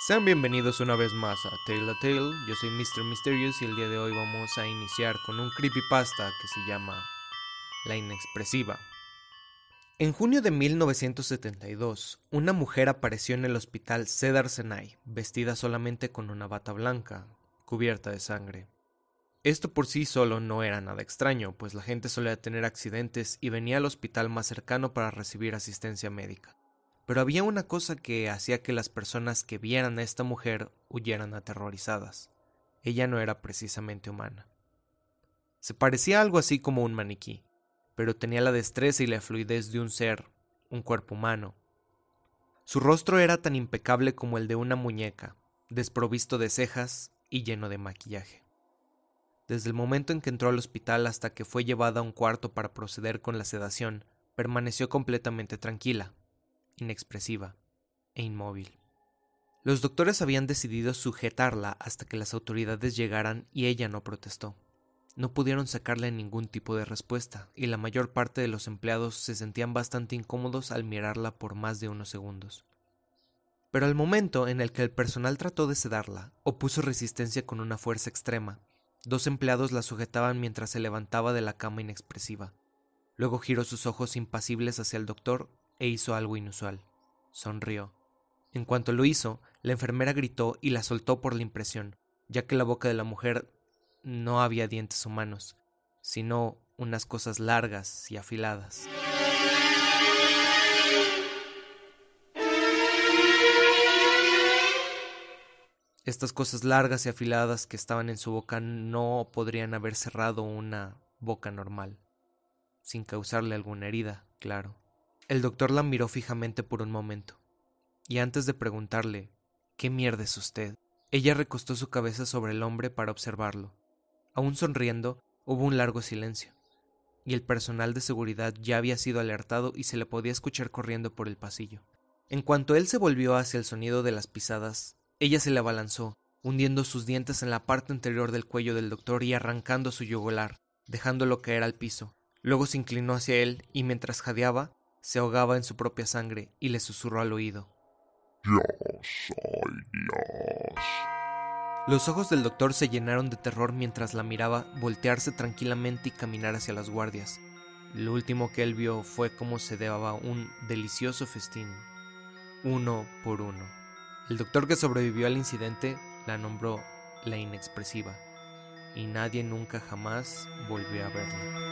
Sean bienvenidos una vez más a Tale a Tale, yo soy Mr. Mysterious y el día de hoy vamos a iniciar con un creepypasta que se llama La Inexpresiva. En junio de 1972, una mujer apareció en el hospital Cedar Sinai, vestida solamente con una bata blanca, cubierta de sangre. Esto por sí solo no era nada extraño, pues la gente solía tener accidentes y venía al hospital más cercano para recibir asistencia médica. Pero había una cosa que hacía que las personas que vieran a esta mujer huyeran aterrorizadas. Ella no era precisamente humana. Se parecía algo así como un maniquí, pero tenía la destreza y la fluidez de un ser, un cuerpo humano. Su rostro era tan impecable como el de una muñeca, desprovisto de cejas y lleno de maquillaje. Desde el momento en que entró al hospital hasta que fue llevada a un cuarto para proceder con la sedación, permaneció completamente tranquila, inexpresiva e inmóvil. Los doctores habían decidido sujetarla hasta que las autoridades llegaran y ella no protestó. No pudieron sacarle ningún tipo de respuesta, y la mayor parte de los empleados se sentían bastante incómodos al mirarla por más de unos segundos. Pero al momento en el que el personal trató de sedarla, opuso resistencia con una fuerza extrema. Dos empleados la sujetaban mientras se levantaba de la cama inexpresiva. Luego giró sus ojos impasibles hacia el doctor e hizo algo inusual. Sonrió. En cuanto lo hizo, la enfermera gritó y la soltó por la impresión, ya que la boca de la mujer no había dientes humanos, sino unas cosas largas y afiladas. Estas cosas largas y afiladas que estaban en su boca no podrían haber cerrado una boca normal, sin causarle alguna herida, claro. El doctor la miró fijamente por un momento, y antes de preguntarle ¿Qué mierda es usted? ella recostó su cabeza sobre el hombre para observarlo. Aún sonriendo, hubo un largo silencio, y el personal de seguridad ya había sido alertado y se le podía escuchar corriendo por el pasillo. En cuanto él se volvió hacia el sonido de las pisadas, ella se le abalanzó, hundiendo sus dientes en la parte anterior del cuello del doctor y arrancando su yugular, dejándolo caer al piso. Luego se inclinó hacia él y mientras jadeaba, se ahogaba en su propia sangre y le susurró al oído. Yo soy Dios. Los ojos del doctor se llenaron de terror mientras la miraba voltearse tranquilamente y caminar hacia las guardias. Lo último que él vio fue cómo se daba un delicioso festín, uno por uno. El doctor que sobrevivió al incidente la nombró la inexpresiva, y nadie nunca jamás volvió a verla.